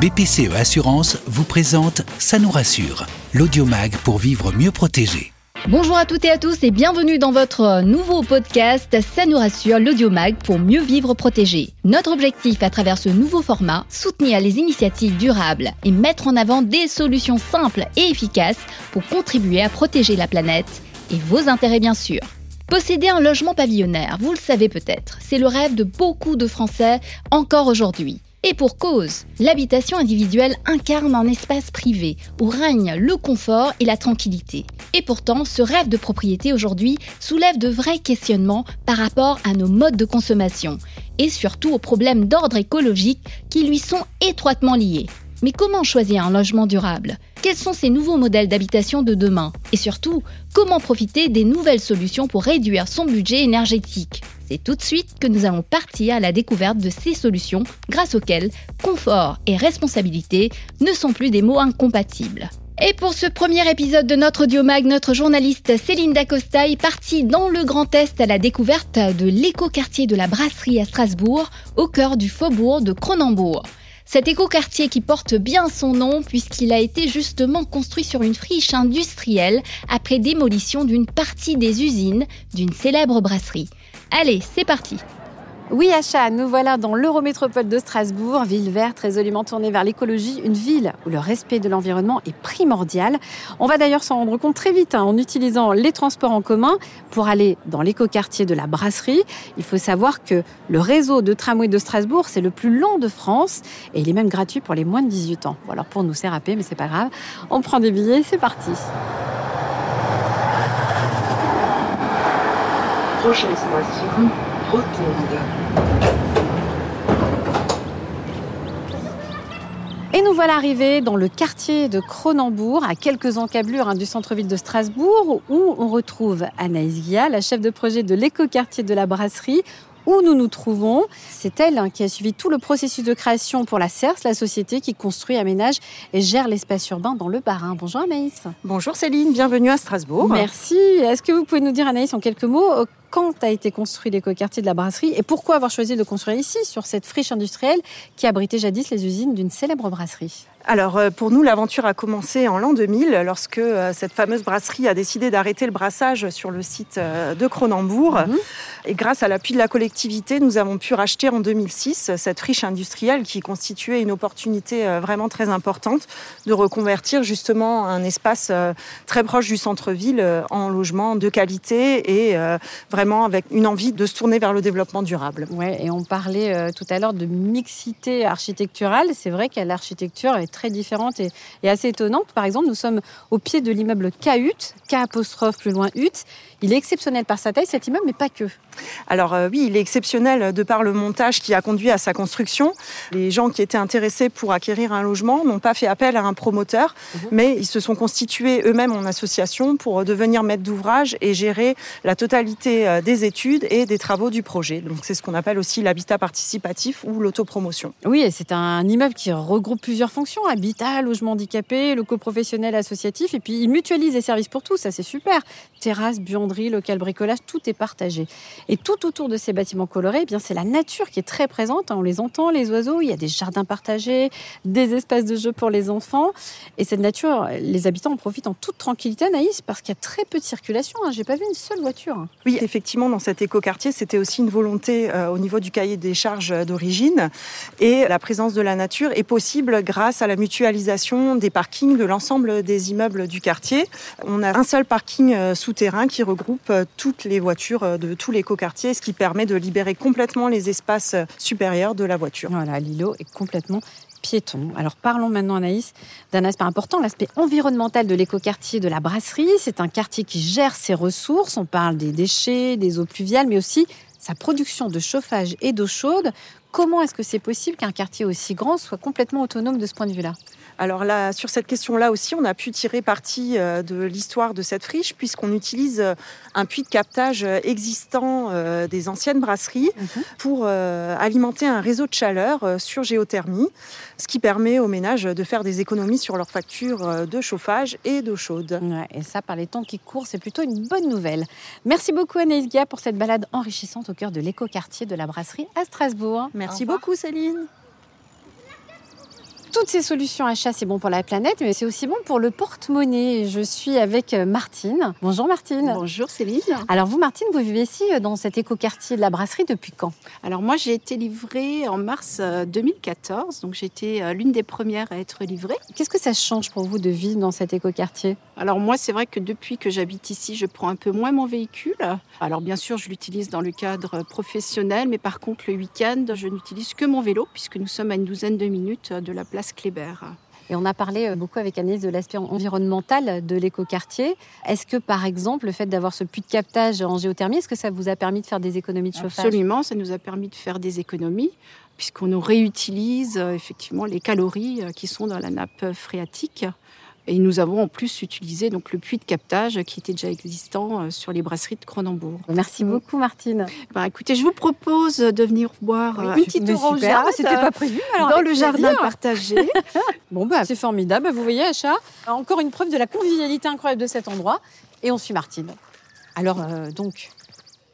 BPCE Assurance vous présente Ça nous rassure, l'audiomag pour vivre mieux protégé. Bonjour à toutes et à tous et bienvenue dans votre nouveau podcast Ça nous rassure, l'audiomag pour mieux vivre protégé. Notre objectif à travers ce nouveau format, soutenir les initiatives durables et mettre en avant des solutions simples et efficaces pour contribuer à protéger la planète et vos intérêts bien sûr. Posséder un logement pavillonnaire, vous le savez peut-être, c'est le rêve de beaucoup de Français encore aujourd'hui. Et pour cause, l'habitation individuelle incarne un espace privé où règne le confort et la tranquillité. Et pourtant, ce rêve de propriété aujourd'hui soulève de vrais questionnements par rapport à nos modes de consommation et surtout aux problèmes d'ordre écologique qui lui sont étroitement liés. Mais comment choisir un logement durable? Quels sont ces nouveaux modèles d'habitation de demain? Et surtout, comment profiter des nouvelles solutions pour réduire son budget énergétique? C'est tout de suite que nous allons partir à la découverte de ces solutions grâce auxquelles confort et responsabilité ne sont plus des mots incompatibles. Et pour ce premier épisode de notre Audiomag, notre journaliste Céline Dacosta est partie dans le Grand Est à la découverte de l'écoquartier de la Brasserie à Strasbourg, au cœur du faubourg de Cronenbourg. Cet écoquartier qui porte bien son nom puisqu'il a été justement construit sur une friche industrielle après démolition d'une partie des usines d'une célèbre brasserie. Allez, c'est parti oui, Acha, nous voilà dans l'Eurométropole de Strasbourg, ville verte résolument tournée vers l'écologie, une ville où le respect de l'environnement est primordial. On va d'ailleurs s'en rendre compte très vite hein, en utilisant les transports en commun pour aller dans l'écoquartier de la brasserie. Il faut savoir que le réseau de tramway de Strasbourg, c'est le plus long de France et il est même gratuit pour les moins de 18 ans. Alors pour nous, c'est mais c'est pas grave. On prend des billets, c'est parti. Prochaine et nous voilà arrivés dans le quartier de Cronenbourg, à quelques encablures hein, du centre-ville de Strasbourg, où on retrouve Anaïs Guilla, la chef de projet de l'écoquartier de la brasserie, où nous nous trouvons. C'est elle hein, qui a suivi tout le processus de création pour la CERS, la société qui construit, aménage et gère l'espace urbain dans le Bas-Rhin. Bonjour Anaïs. Bonjour Céline, bienvenue à Strasbourg. Merci. Est-ce que vous pouvez nous dire Anaïs en quelques mots euh, quand a été construit l'écoquartier de la brasserie et pourquoi avoir choisi de construire ici, sur cette friche industrielle qui abritait jadis les usines d'une célèbre brasserie alors euh, pour nous, l'aventure a commencé en l'an 2000 lorsque euh, cette fameuse brasserie a décidé d'arrêter le brassage sur le site euh, de Cronenbourg. Mhm. Et grâce à l'appui de la collectivité, nous avons pu racheter en 2006 cette friche industrielle qui constituait une opportunité vraiment très importante de reconvertir justement un espace très proche du centre-ville en logement de qualité et vraiment avec une envie de se tourner vers le développement durable. Ouais, et on parlait tout à l'heure de mixité architecturale. C'est vrai que l'architecture est très différente et, assez étonnante. Par exemple, nous sommes au pied de l'immeuble K-Hut, K apostrophe plus loin Hut. Il est exceptionnel par sa taille, cet immeuble, mais pas que. Alors euh, oui, il est exceptionnel de par le montage qui a conduit à sa construction. Les gens qui étaient intéressés pour acquérir un logement n'ont pas fait appel à un promoteur, mhm. mais ils se sont constitués eux-mêmes en association pour devenir maître d'ouvrage et gérer la totalité euh, des études et des travaux du projet. Donc c'est ce qu'on appelle aussi l'habitat participatif ou l'autopromotion. Oui, c'est un immeuble qui regroupe plusieurs fonctions habitat, logement handicapé, locaux professionnels associatifs, et puis il mutualise les services pour tous, ça c'est super. Terrasse, buanderie, local bricolage, tout est partagé. Et tout autour de ces bâtiments colorés, eh bien c'est la nature qui est très présente. Hein. On les entend, les oiseaux. Il y a des jardins partagés, des espaces de jeu pour les enfants. Et cette nature, les habitants en profitent en toute tranquillité, Naïs, parce qu'il y a très peu de circulation. Hein. J'ai pas vu une seule voiture. Hein. Oui, effectivement, dans cet écoquartier, c'était aussi une volonté euh, au niveau du cahier des charges d'origine. Et la présence de la nature est possible grâce à la mutualisation des parkings de l'ensemble des immeubles du quartier. On a un seul parking euh, souterrain qui regroupe euh, toutes les voitures de tout l'écoquartier, ce qui permet de libérer complètement les espaces supérieurs de la voiture. Voilà, l'îlot est complètement piéton. Alors parlons maintenant, Anaïs, d'un aspect important, l'aspect environnemental de l'écoquartier de la brasserie. C'est un quartier qui gère ses ressources. On parle des déchets, des eaux pluviales, mais aussi sa production de chauffage et d'eau chaude. Comment est-ce que c'est possible qu'un quartier aussi grand soit complètement autonome de ce point de vue-là? Alors là, sur cette question-là aussi, on a pu tirer parti euh, de l'histoire de cette friche puisqu'on utilise euh, un puits de captage euh, existant des anciennes brasseries mhm. pour alimenter un réseau de chaleur sur géothermie, ce qui permet aux ménages de faire des économies sur leurs factures de chauffage et d'eau chaude. et ça, par les temps qui courent, c'est plutôt une bonne nouvelle. Merci beaucoup Anaïs Gia pour cette balade enrichissante au cœur de l'écoquartier de la brasserie à Strasbourg. Merci beaucoup Céline. Toutes ces solutions achats, c'est bon pour la planète, mais c'est aussi bon pour le porte-monnaie. Je suis avec euh, Martine. Bonjour Martine. Bonjour Céline. Alors vous Martine, vous vivez ici euh, dans cet écoquartier de la brasserie depuis quand? Alors moi j'ai été livrée en mars 2014, donc j'ai été l'une des premières à être livrée. Qu'est-ce que ça change pour vous de vivre dans cet écoquartier? Alors moi c'est vrai que depuis que j'habite ici, je prends un peu moins mon véhicule. Alors bien sûr je l'utilise dans le cadre professionnel, mais par contre le week-end je n'utilise que mon vélo puisque nous sommes à une douzaine de minutes de la place Kléber. Et on a parlé euh, beaucoup avec Agnès de l'aspect environnemental de l'écoquartier. Est-ce que, par exemple, le fait d'avoir ce puits de captage en géothermie, est-ce que ça vous a permis de faire des économies de chauffage? Absolument, ça nous a permis de faire des économies puisqu'on nous réutilise euh, effectivement les calories euh, qui sont dans la nappe phréatique. Et nous avons en plus utilisé donc le puits de captage qui était déjà existant euh, sur les brasseries de Cronenbourg. Merci beaucoup Martine. Bah, écoutez, je vous propose de venir boire une petite orangeade. C'était pas prévu. Alors dans le jardin partagé. bon bah c'est formidable. Vous voyez Acha, encore une preuve de la convivialité incroyable de cet endroit. Et on suit Martine. Alors euh, donc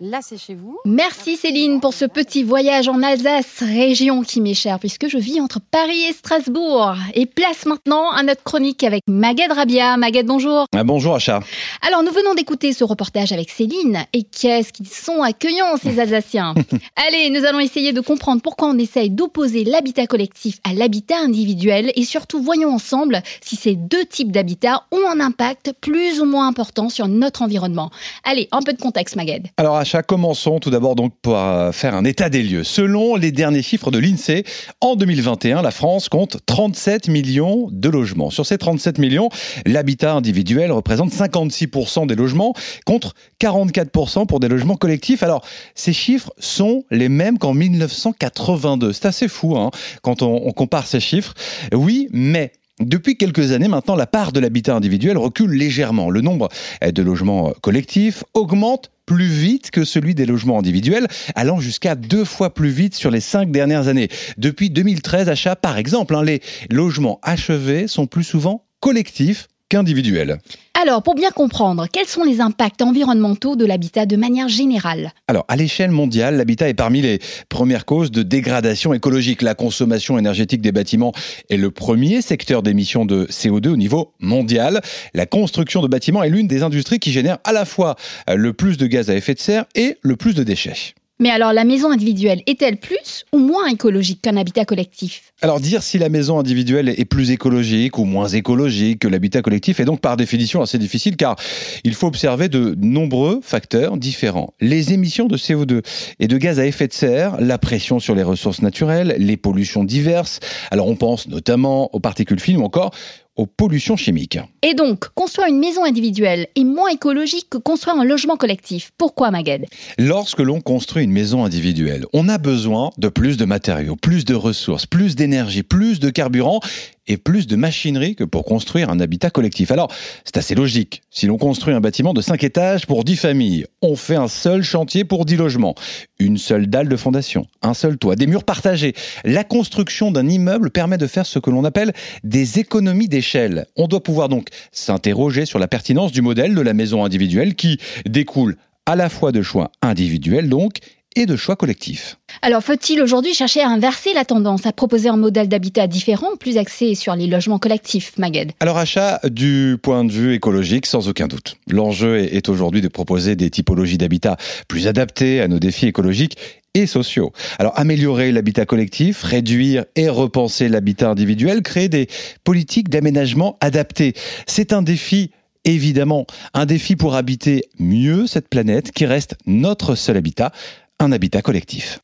Là, c'est chez vous. Merci Céline pour ce petit voyage en Alsace, région qui m'est chère puisque je vis entre Paris et Strasbourg. Et place maintenant à notre chronique avec Maguette Rabia. Maguette, bonjour. Ah, bonjour Acha. Alors, nous venons d'écouter ce reportage avec Céline. Et qu'est-ce qu'ils sont accueillants, ces Alsaciens. Allez, nous allons essayer de comprendre pourquoi on essaye d'opposer l'habitat collectif à l'habitat individuel. Et surtout, voyons ensemble si ces deux types d'habitat ont un impact plus ou moins important sur notre environnement. Allez, un peu de contexte, Maguette. Alors, Acha, Commençons tout d'abord donc par faire un état des lieux. Selon les derniers chiffres de l'INSEE, en 2021, la France compte 37 millions de logements. Sur ces 37 millions, l'habitat individuel représente 56% des logements contre 44% pour des logements collectifs. Alors, ces chiffres sont les mêmes qu'en 1982. C'est assez fou hein, quand on, on compare ces chiffres. Oui, mais depuis quelques années maintenant, la part de l'habitat individuel recule légèrement. Le nombre de logements collectifs augmente plus vite que celui des logements individuels, allant jusqu'à deux fois plus vite sur les cinq dernières années. Depuis 2013, achat par exemple, hein, les logements achevés sont plus souvent collectifs qu'individuels. Alors, pour bien comprendre, quels sont les impacts environnementaux de l'habitat de manière générale Alors, à l'échelle mondiale, l'habitat est parmi les premières causes de dégradation écologique. La consommation énergétique des bâtiments est le premier secteur d'émissions de CO2 au niveau mondial. La construction de bâtiments est l'une des industries qui génère à la fois le plus de gaz à effet de serre et le plus de déchets. Mais alors, la maison individuelle est-elle plus ou moins écologique qu'un habitat collectif? Alors, dire si la maison individuelle est plus écologique ou moins écologique que l'habitat collectif est donc par définition assez difficile car il faut observer de nombreux facteurs différents. Les émissions de CO2 et de gaz à effet de serre, la pression sur les ressources naturelles, les pollutions diverses. Alors, on pense notamment aux particules fines ou encore aux pollutions chimiques. Et donc, construire une maison individuelle est moins écologique que construire un logement collectif. Pourquoi, Magued Lorsque l'on construit une maison individuelle, on a besoin de plus de matériaux, plus de ressources, plus d'énergie, plus de carburant et plus de machinerie que pour construire un habitat collectif. Alors, c'est assez logique. Si l'on construit un bâtiment de 5 étages pour 10 familles, on fait un seul chantier pour 10 logements, une seule dalle de fondation, un seul toit, des murs partagés. La construction d'un immeuble permet de faire ce que l'on appelle des économies d'échelle. On doit pouvoir donc s'interroger sur la pertinence du modèle de la maison individuelle qui découle à la fois de choix individuels donc et de choix collectifs. Alors faut-il aujourd'hui chercher à inverser la tendance, à proposer un modèle d'habitat différent, plus axé sur les logements collectifs, Magued? Alors achat du point de vue écologique, sans aucun doute. L'enjeu est aujourd'hui de proposer des typologies d'habitat plus adaptées à nos défis écologiques et sociaux. Alors améliorer l'habitat collectif, réduire et repenser l'habitat individuel, créer des politiques d'aménagement adaptées. C'est un défi évidemment un défi pour habiter mieux cette planète qui reste notre seul habitat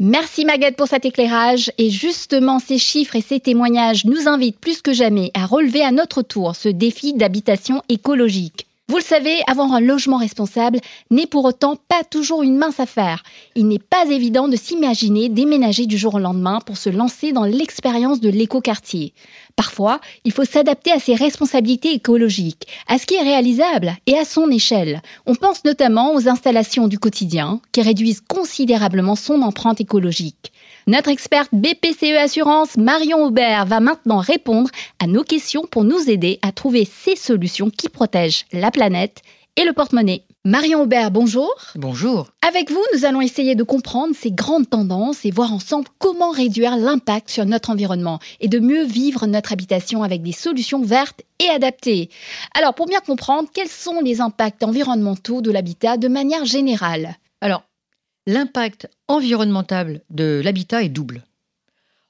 Merci Maguette pour cet éclairage. Et justement, ces chiffres et ces témoignages nous invitent plus que jamais à relever à notre tour ce défi d'habitation écologique. Vous le savez, avoir un logement responsable n'est pour autant pas toujours une mince affaire. Il n'est pas évident de s'imaginer déménager du jour au lendemain pour se lancer dans l'expérience de l'écoquartier. Parfois, il faut s'adapter à ses responsabilités écologiques, à ce qui est réalisable et à son échelle. On pense notamment aux installations du quotidien qui réduisent considérablement son empreinte écologique. Notre experte BPCE Assurance, Marion Aubert, va maintenant répondre à nos questions pour nous aider à trouver ces solutions qui protègent la planète et le porte-monnaie. Marion Aubert, bonjour. Bonjour. Avec vous, nous allons essayer de comprendre ces grandes tendances et voir ensemble comment réduire l'impact sur notre environnement et de mieux vivre notre habitation avec des solutions vertes et adaptées. Alors, pour bien comprendre, quels sont les impacts environnementaux de l'habitat de manière générale? Alors, l'impact environnemental de l'habitat est double.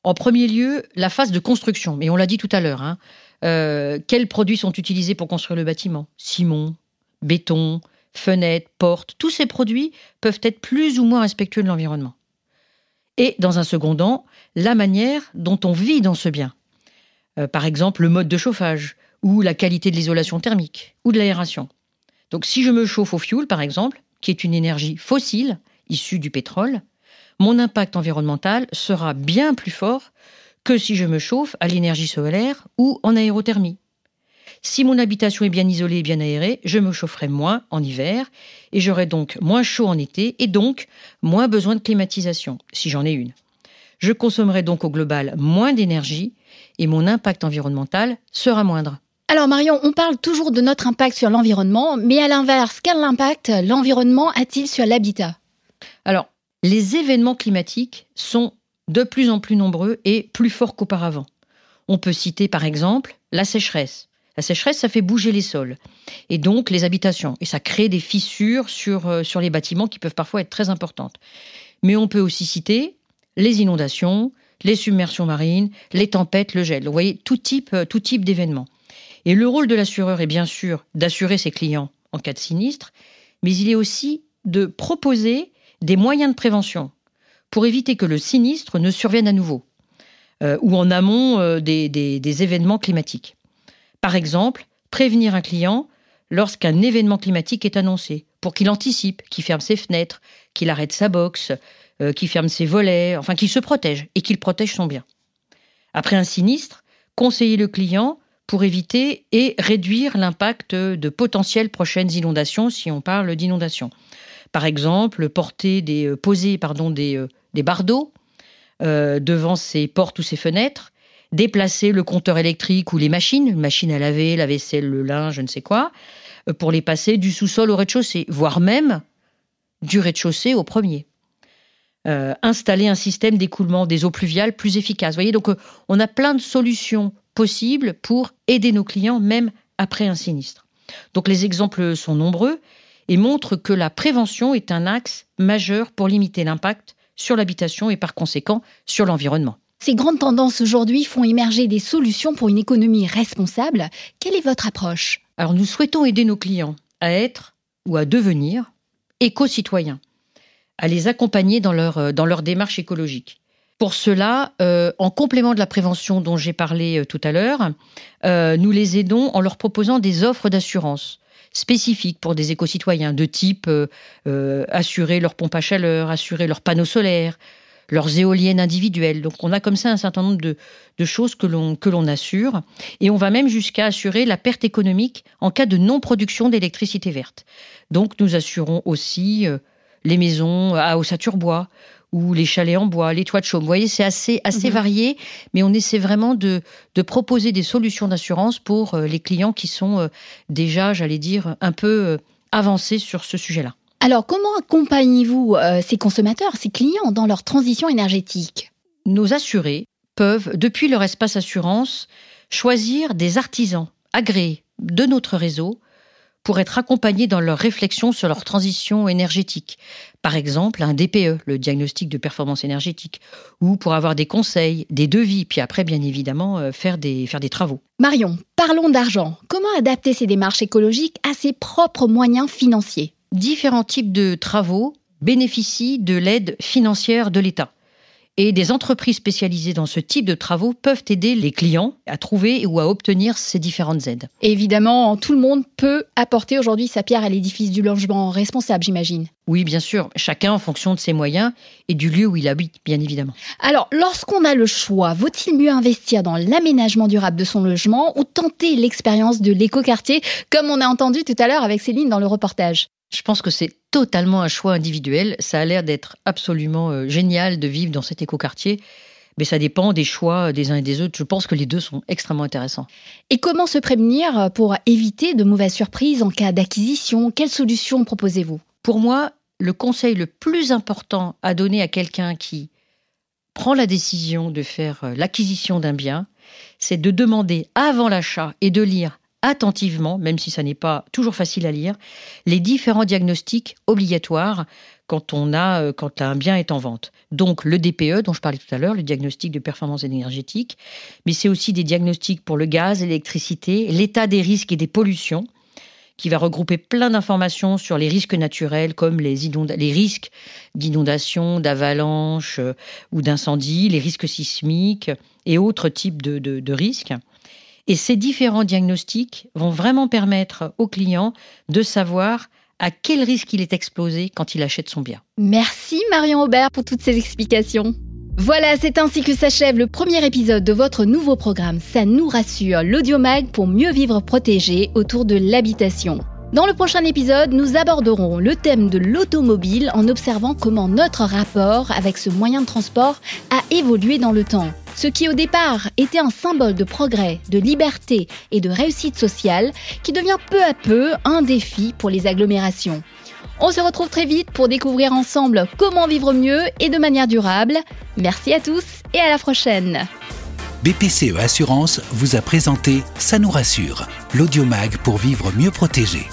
En premier lieu, la phase de construction, mais on l'a dit tout à l'heure. Hein. Euh, quels produits sont utilisés pour construire le bâtiment? Ciment, béton, fenêtres, portes, tous ces produits peuvent être plus ou moins respectueux de l'environnement. Et dans un second temps, la manière dont on vit dans ce bien. Euh, par exemple, le mode de chauffage, ou la qualité de l'isolation thermique, ou de l'aération. Donc si je me chauffe au fioul, par exemple, qui est une énergie fossile, issue du pétrole, mon impact environnemental sera bien plus fort que si je me chauffe à l'énergie solaire ou en aérothermie. Si mon habitation est bien isolée et bien aérée, je me chaufferai moins en hiver et j'aurai donc moins chaud en été et donc moins besoin de climatisation, si j'en ai une. Je consommerai donc au global moins d'énergie et mon impact environnemental sera moindre. Alors Marion, on parle toujours de notre impact sur l'environnement, mais à l'inverse, quel impact l'environnement a-t-il sur l'habitat? Alors, les événements climatiques sont de plus en plus nombreux et plus forts qu'auparavant. On peut citer par exemple la sécheresse, la sécheresse, ça fait bouger les sols et donc les habitations. Et ça crée des fissures sur, euh, sur les bâtiments qui peuvent parfois être très importantes. Mais on peut aussi citer les inondations, les submersions marines, les tempêtes, le gel. Vous voyez, tout type, euh, tout type d'événements. Et le rôle de l'assureur est bien sûr d'assurer ses clients en cas de sinistre, mais il est aussi de proposer des moyens de prévention pour éviter que le sinistre ne survienne à nouveau euh, ou en amont des, des événements climatiques. Par exemple, prévenir un client lorsqu'un événement climatique est annoncé, pour qu'il anticipe, qu'il ferme ses fenêtres, qu'il arrête sa box, euh, qu'il ferme ses volets, enfin qu'il se protège et qu'il protège son bien. Après un sinistre, conseiller le client pour éviter et réduire l'impact de potentielles prochaines inondations si on parle d'inondations. Par exemple, porter euh, poser pardon, des, euh, bardeaux devant ses portes ou ses fenêtres, déplacer le compteur électrique ou les machines, machines à laver, la vaisselle, le linge, je ne sais quoi, euh, pour les passer du sous-sol au rez-de-chaussée, voire même du rez-de-chaussée au premier. Euh, installer un système d'écoulement des eaux pluviales plus efficace. Vous voyez, donc euh, on a plein de solutions possibles pour aider nos clients même après un sinistre. Donc les exemples sont nombreux et montrent que la prévention est un axe majeur pour limiter l'impact sur l'habitation et par conséquent sur l'environnement. Ces grandes tendances aujourd'hui font émerger des solutions pour une économie responsable. Quelle est votre approche? Alors nous souhaitons aider nos clients à être ou à devenir éco-citoyens, à les accompagner dans leur, euh, dans leur démarche écologique. Pour cela, euh, en complément de la prévention dont j'ai parlé euh, tout à l'heure, nous les aidons en leur proposant des offres d'assurance spécifiques pour des éco-citoyens de type assurer leur pompe à chaleur, assurer leurs panneaux solaires, leurs éoliennes individuelles. Donc on a comme ça un certain nombre de, choses que l'on, que l'on assure. Et on va même jusqu'à assurer la perte économique en cas de non-production d'électricité verte. Donc nous assurons aussi euh, les maisons à ossature bois ou les chalets en bois, les toits de chaume. Vous voyez, c'est assez, assez mhm. varié, mais on essaie vraiment de, de proposer des solutions d'assurance pour euh, les clients qui sont euh, déjà, j'allais dire, un peu avancés sur ce sujet-là. Alors, comment accompagnez-vous euh, ces consommateurs, ces clients dans leur transition énergétique? Nos assurés peuvent, depuis leur espace assurance, choisir des artisans agréés de notre réseau pour être accompagnés dans leur réflexion sur leur transition énergétique. Par exemple, un DPE, le diagnostic de performance énergétique, ou pour avoir des conseils, des devis, puis après, bien évidemment, euh, faire, des, faire des travaux. Marion, parlons d'argent. Comment adapter ces démarches écologiques à ses propres moyens financiers? Différents types de travaux bénéficient de l'aide financière de l'État. Et des entreprises spécialisées dans ce type de travaux peuvent aider les clients à trouver ou à obtenir ces différentes aides. évidemment, tout le monde peut apporter aujourd'hui sa pierre à l'édifice du logement responsable, j'imagine. Oui, bien sûr, chacun en fonction de ses moyens et du lieu où il habite, bien évidemment. Alors, lorsqu'on a le choix, vaut-il mieux investir dans l'aménagement durable de son logement ou tenter l'expérience de l'écoquartier, comme on a entendu tout à l'heure avec Céline dans le reportage? Je pense que c'est totalement un choix individuel. Ça a l'air d'être absolument euh, génial de vivre dans cet écoquartier. Mais ça dépend des choix des uns et des autres. Je pense que les deux sont extrêmement intéressants. Et comment se prévenir pour éviter de mauvaises surprises en cas d'acquisition? Quelles solutions proposez-vous? Pour moi, le conseil le plus important à donner à quelqu'un qui prend la décision de faire euh, l'acquisition d'un bien, c'est de demander avant l'achat et de lire attentivement, même si ça n'est pas toujours facile à lire, les différents diagnostics obligatoires quand on a euh, quand un bien est en vente. Donc le DPE dont je parlais tout à l'heure, le diagnostic de performance énergétique, mais c'est aussi des diagnostics pour le gaz, l'électricité, l'état des risques et des pollutions qui va regrouper plein d'informations sur les risques naturels comme les, les risques d'inondation, d'avalanche euh, ou d'incendie, les risques sismiques et autres types de, de risques. Et ces différents diagnostics vont vraiment permettre au client de savoir à quel risque il est exposé quand il achète son bien. Merci Marion Aubert pour toutes ces explications. Voilà, c'est ainsi que s'achève le premier épisode de votre nouveau programme Ça nous rassure, l'audiomag pour mieux vivre protégé autour de l'habitation. Dans le prochain épisode, nous aborderons le thème de l'automobile en observant comment notre rapport avec ce moyen de transport a évolué dans le temps. Ce qui au départ était un symbole de progrès, de liberté et de réussite sociale, qui devient peu à peu un défi pour les agglomérations. On se retrouve très vite pour découvrir ensemble comment vivre mieux et de manière durable. Merci à tous et à la prochaine. BPCE Assurance vous a présenté Ça nous rassure, l'audiomag pour vivre mieux protégé.